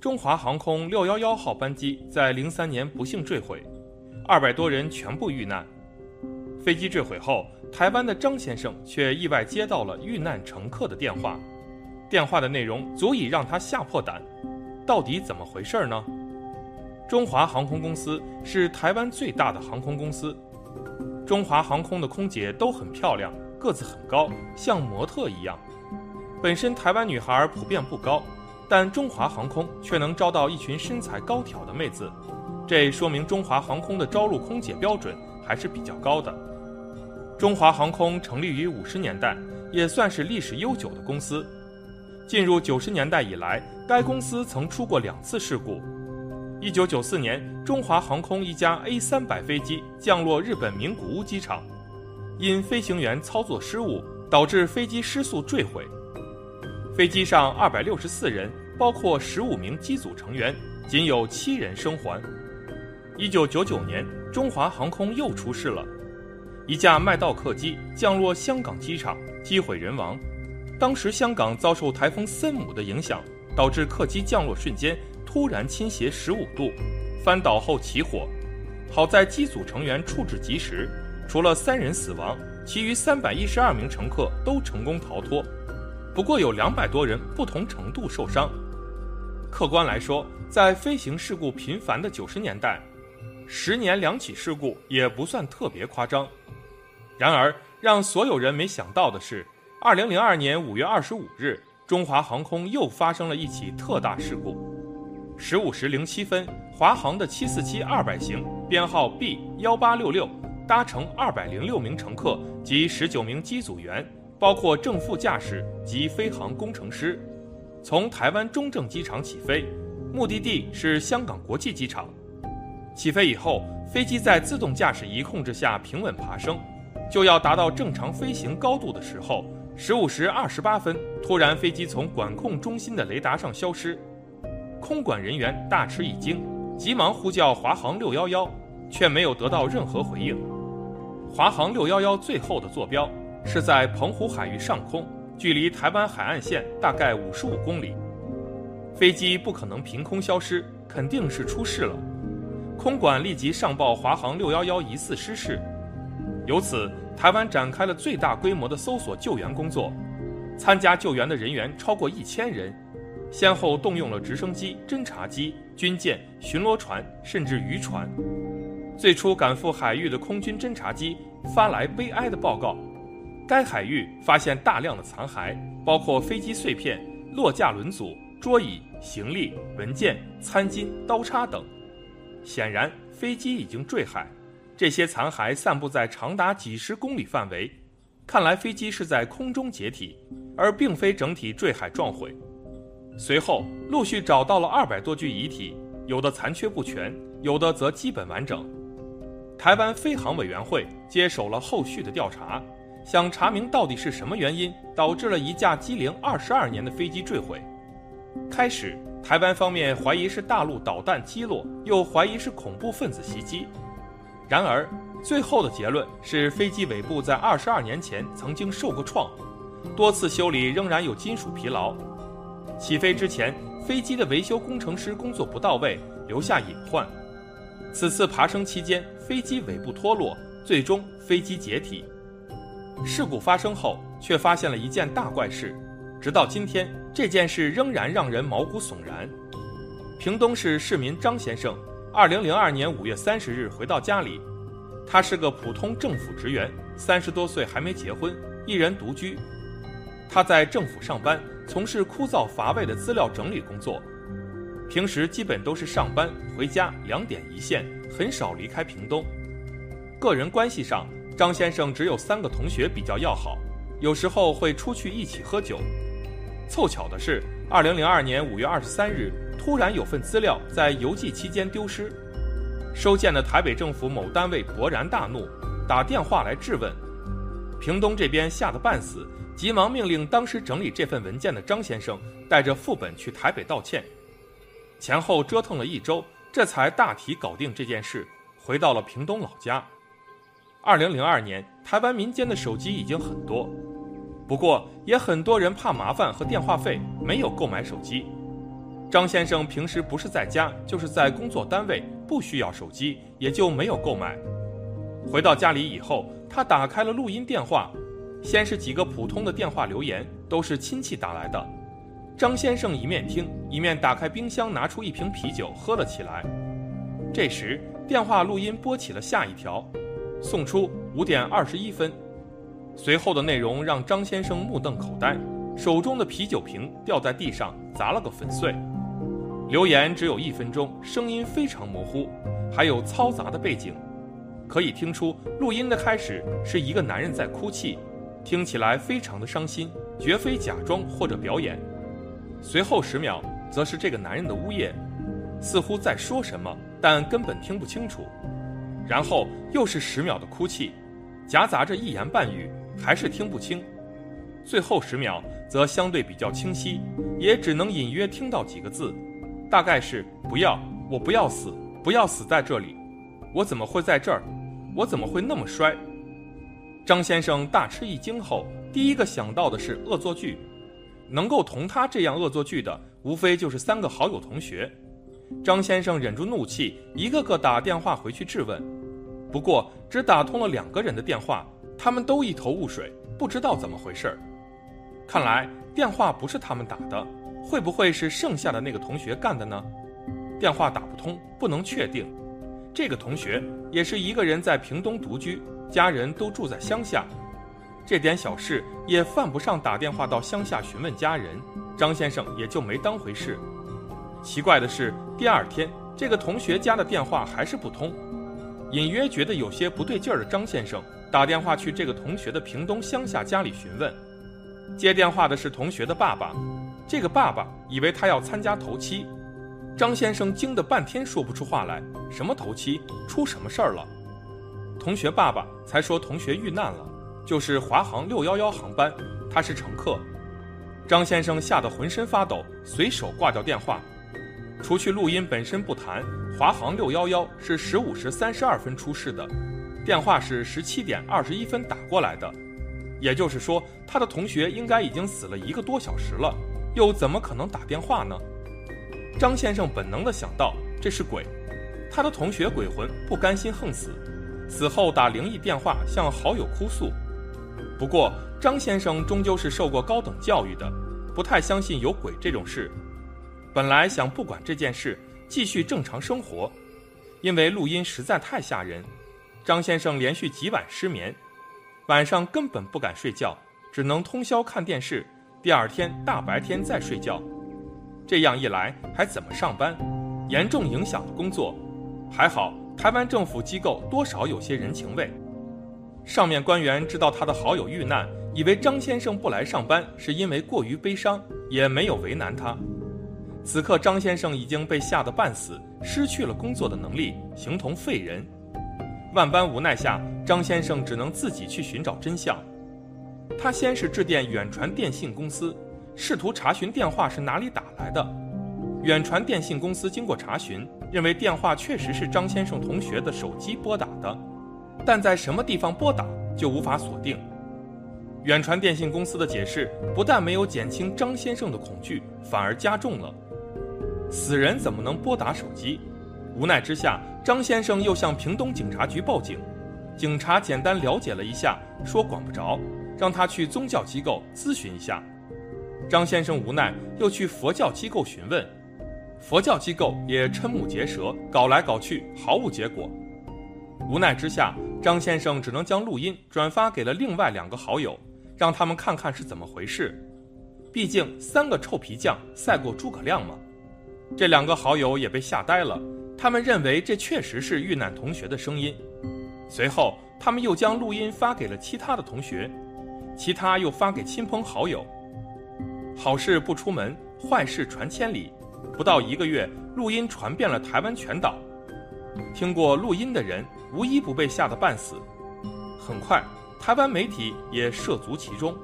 中华航空六幺幺号班机在零三年不幸坠毁，二百多人全部遇难。飞机坠毁后，台湾的张先生却意外接到了遇难乘客的电话，电话的内容足以让他吓破胆。到底怎么回事呢？中华航空公司是台湾最大的航空公司，中华航空的空姐都很漂亮，个子很高，像模特一样。本身台湾女孩普遍不高。但中华航空却能招到一群身材高挑的妹子，这说明中华航空的招录空姐标准还是比较高的。中华航空成立于五十年代，也算是历史悠久的公司。进入九十年代以来，该公司曾出过两次事故。一九九四年，中华航空一架 A 三百飞机降落日本名古屋机场，因飞行员操作失误，导致飞机失速坠毁。飞机上二百六十四人。包括十五名机组成员，仅有七人生还。一九九九年，中华航空又出事了，一架麦道客机降落香港机场，机毁人亡。当时香港遭受台风森姆的影响，导致客机降落瞬间突然倾斜十五度，翻倒后起火。好在机组成员处置及时，除了三人死亡，其余三百一十二名乘客都成功逃脱。不过有两百多人不同程度受伤。客观来说，在飞行事故频繁的九十年代，十年两起事故也不算特别夸张。然而，让所有人没想到的是，二零零二年五月二十五日，中华航空又发生了一起特大事故。十五时零七分，华航的七四七二百型，编号 B 幺八六六，搭乘二百零六名乘客及十九名机组员，包括正副驾驶及飞行工程师。从台湾中正机场起飞，目的地是香港国际机场。起飞以后，飞机在自动驾驶仪控制下平稳爬升，就要达到正常飞行高度的时候，十五时二十八分，突然飞机从管控中心的雷达上消失，空管人员大吃一惊，急忙呼叫华航六幺幺，却没有得到任何回应。华航六幺幺最后的坐标是在澎湖海域上空。距离台湾海岸线大概五十五公里，飞机不可能凭空消失，肯定是出事了。空管立即上报华航六幺幺疑似失事，由此台湾展开了最大规模的搜索救援工作，参加救援的人员超过一千人，先后动用了直升机、侦察机、军舰、巡逻船，甚至渔船。最初赶赴海域的空军侦察机发来悲哀的报告。该海域发现大量的残骸，包括飞机碎片、落架轮组、桌椅、行李、文件、餐巾、刀叉等。显然，飞机已经坠海。这些残骸散布在长达几十公里范围，看来飞机是在空中解体，而并非整体坠海撞毁。随后，陆续找到了二百多具遗体，有的残缺不全，有的则基本完整。台湾飞航委员会接手了后续的调查。想查明到底是什么原因导致了一架机龄二十二年的飞机坠毁。开始，台湾方面怀疑是大陆导弹击落，又怀疑是恐怖分子袭击。然而，最后的结论是飞机尾部在二十二年前曾经受过创，多次修理仍然有金属疲劳。起飞之前，飞机的维修工程师工作不到位，留下隐患。此次爬升期间，飞机尾部脱落，最终飞机解体。事故发生后，却发现了一件大怪事，直到今天，这件事仍然让人毛骨悚然。屏东市市民张先生，二零零二年五月三十日回到家里，他是个普通政府职员，三十多岁还没结婚，一人独居。他在政府上班，从事枯燥乏味的资料整理工作，平时基本都是上班回家两点一线，很少离开屏东。个人关系上。张先生只有三个同学比较要好，有时候会出去一起喝酒。凑巧的是，二零零二年五月二十三日，突然有份资料在邮寄期间丢失，收件的台北政府某单位勃然大怒，打电话来质问。屏东这边吓得半死，急忙命令当时整理这份文件的张先生带着副本去台北道歉。前后折腾了一周，这才大体搞定这件事，回到了屏东老家。二零零二年，台湾民间的手机已经很多，不过也很多人怕麻烦和电话费，没有购买手机。张先生平时不是在家，就是在工作单位，不需要手机，也就没有购买。回到家里以后，他打开了录音电话，先是几个普通的电话留言，都是亲戚打来的。张先生一面听，一面打开冰箱，拿出一瓶啤酒喝了起来。这时，电话录音播起了下一条，送出五点二十一分。随后的内容让张先生目瞪口呆，手中的啤酒瓶掉在地上，砸了个粉碎。留言只有一分钟，声音非常模糊，还有嘈杂的背景，可以听出录音的开始是一个男人在哭泣，听起来非常的伤心，绝非假装或者表演。随后十秒，则是这个男人的呜咽，似乎在说什么，但根本听不清楚。然后又是十秒的哭泣，夹杂着一言半语，还是听不清。最后十秒则相对比较清晰，也只能隐约听到几个字。大概是不要，我不要死，不要死在这里，我怎么会在这儿？我怎么会那么衰？张先生大吃一惊后，第一个想到的是恶作剧，能够同他这样恶作剧的，无非就是三个好友同学。张先生忍住怒气，一个个打电话回去质问，不过只打通了两个人的电话，他们都一头雾水，不知道怎么回事儿。看来电话不是他们打的。会不会是剩下的那个同学干的呢？电话打不通，不能确定。这个同学也是一个人在屏东独居，家人都住在乡下，这点小事也犯不上打电话到乡下询问家人。张先生也就没当回事。奇怪的是，第二天这个同学家的电话还是不通。隐约觉得有些不对劲儿的张先生打电话去这个同学的屏东乡下家里询问，接电话的是同学的爸爸。这个爸爸以为他要参加头七，张先生惊得半天说不出话来。什么头七？出什么事儿了？同学爸爸才说同学遇难了，就是华航六幺幺航班，他是乘客。张先生吓得浑身发抖，随手挂掉电话。除去录音本身不谈，华航六幺幺是十五时三十二分出事的，电话是十七点二十一分打过来的，也就是说，他的同学应该已经死了一个多小时了。又怎么可能打电话呢？张先生本能地想到这是鬼，他的同学鬼魂不甘心横死，死后打灵异电话向好友哭诉。不过张先生终究是受过高等教育的，不太相信有鬼这种事。本来想不管这件事，继续正常生活，因为录音实在太吓人，张先生连续几晚失眠，晚上根本不敢睡觉，只能通宵看电视。第二天大白天再睡觉，这样一来还怎么上班？严重影响了工作。还好台湾政府机构多少有些人情味，上面官员知道他的好友遇难，以为张先生不来上班是因为过于悲伤，也没有为难他。此刻张先生已经被吓得半死，失去了工作的能力，形同废人。万般无奈下，张先生只能自己去寻找真相。他先是致电远传电信公司，试图查询电话是哪里打来的。远传电信公司经过查询，认为电话确实是张先生同学的手机拨打的，但在什么地方拨打就无法锁定。远传电信公司的解释不但没有减轻张先生的恐惧，反而加重了。死人怎么能拨打手机？无奈之下，张先生又向屏东警察局报警。警察简单了解了一下，说管不着。让他去宗教机构咨询一下，张先生无奈又去佛教机构询问，佛教机构也瞠目结舌，搞来搞去毫无结果。无奈之下，张先生只能将录音转发给了另外两个好友，让他们看看是怎么回事。毕竟三个臭皮匠赛过诸葛亮嘛。这两个好友也被吓呆了，他们认为这确实是遇难同学的声音。随后，他们又将录音发给了其他的同学。其他又发给亲朋好友。好事不出门，坏事传千里。不到一个月，录音传遍了台湾全岛。听过录音的人，无一不被吓得半死。很快，台湾媒体也涉足其中。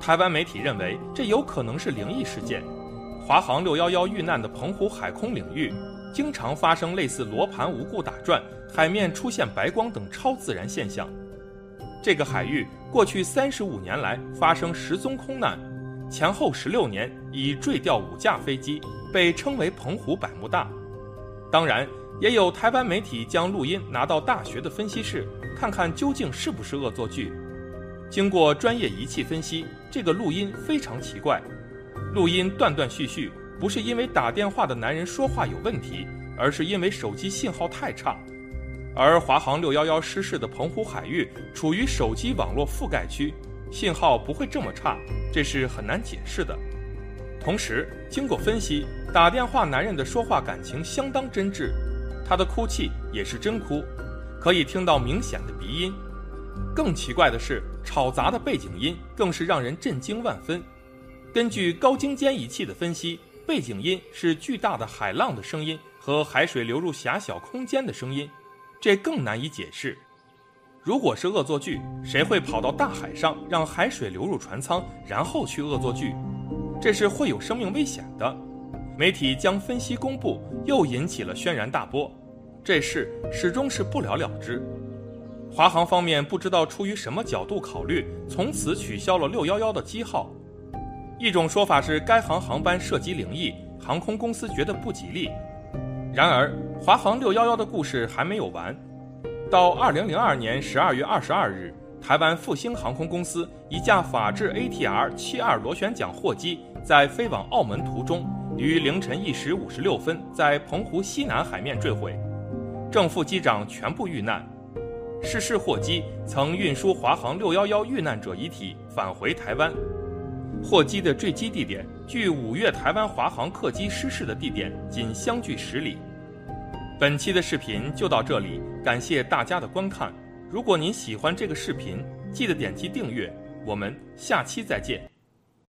台湾媒体认为，这有可能是灵异事件。华航六幺幺遇难的澎湖海空领域，经常发生类似罗盘无故打转、海面出现白光等超自然现象。这个海域过去三十五年来发生十宗空难，前后十六年已坠掉五架飞机，被称为“澎湖百慕大”。当然，也有台湾媒体将录音拿到大学的分析室，看看究竟是不是恶作剧。经过专业仪器分析，这个录音非常奇怪，录音断断续续，不是因为打电话的男人说话有问题，而是因为手机信号太差。而华航六幺幺失事的澎湖海域处于手机网络覆盖区，信号不会这么差，这是很难解释的。同时，经过分析，打电话男人的说话感情相当真挚，他的哭泣也是真哭，可以听到明显的鼻音。更奇怪的是，吵杂的背景音更是让人震惊万分。根据高精尖仪器的分析，背景音是巨大的海浪的声音和海水流入狭小空间的声音。这更难以解释。如果是恶作剧，谁会跑到大海上让海水流入船舱，然后去恶作剧？这是会有生命危险的。媒体将分析公布，又引起了轩然大波。这事始终是不了了之。华航方面不知道出于什么角度考虑，从此取消了六幺幺的机号。一种说法是该航航班涉及灵异，航空公司觉得不吉利。然而，华航六幺幺的故事还没有完。到二零零二年十二月二十二日，台湾复兴航空公司一架法制 ATR 七二螺旋桨货机在飞往澳门途中，于凌晨一时五十六分在澎湖西南海面坠毁，正副机长全部遇难。失事货机曾运输华航六幺幺遇难者遗体返回台湾。货机的坠机地点距五月台湾华航客机失事的地点仅相距十里。本期的视频就到这里，感谢大家的观看。如果您喜欢这个视频，记得点击订阅。我们下期再见。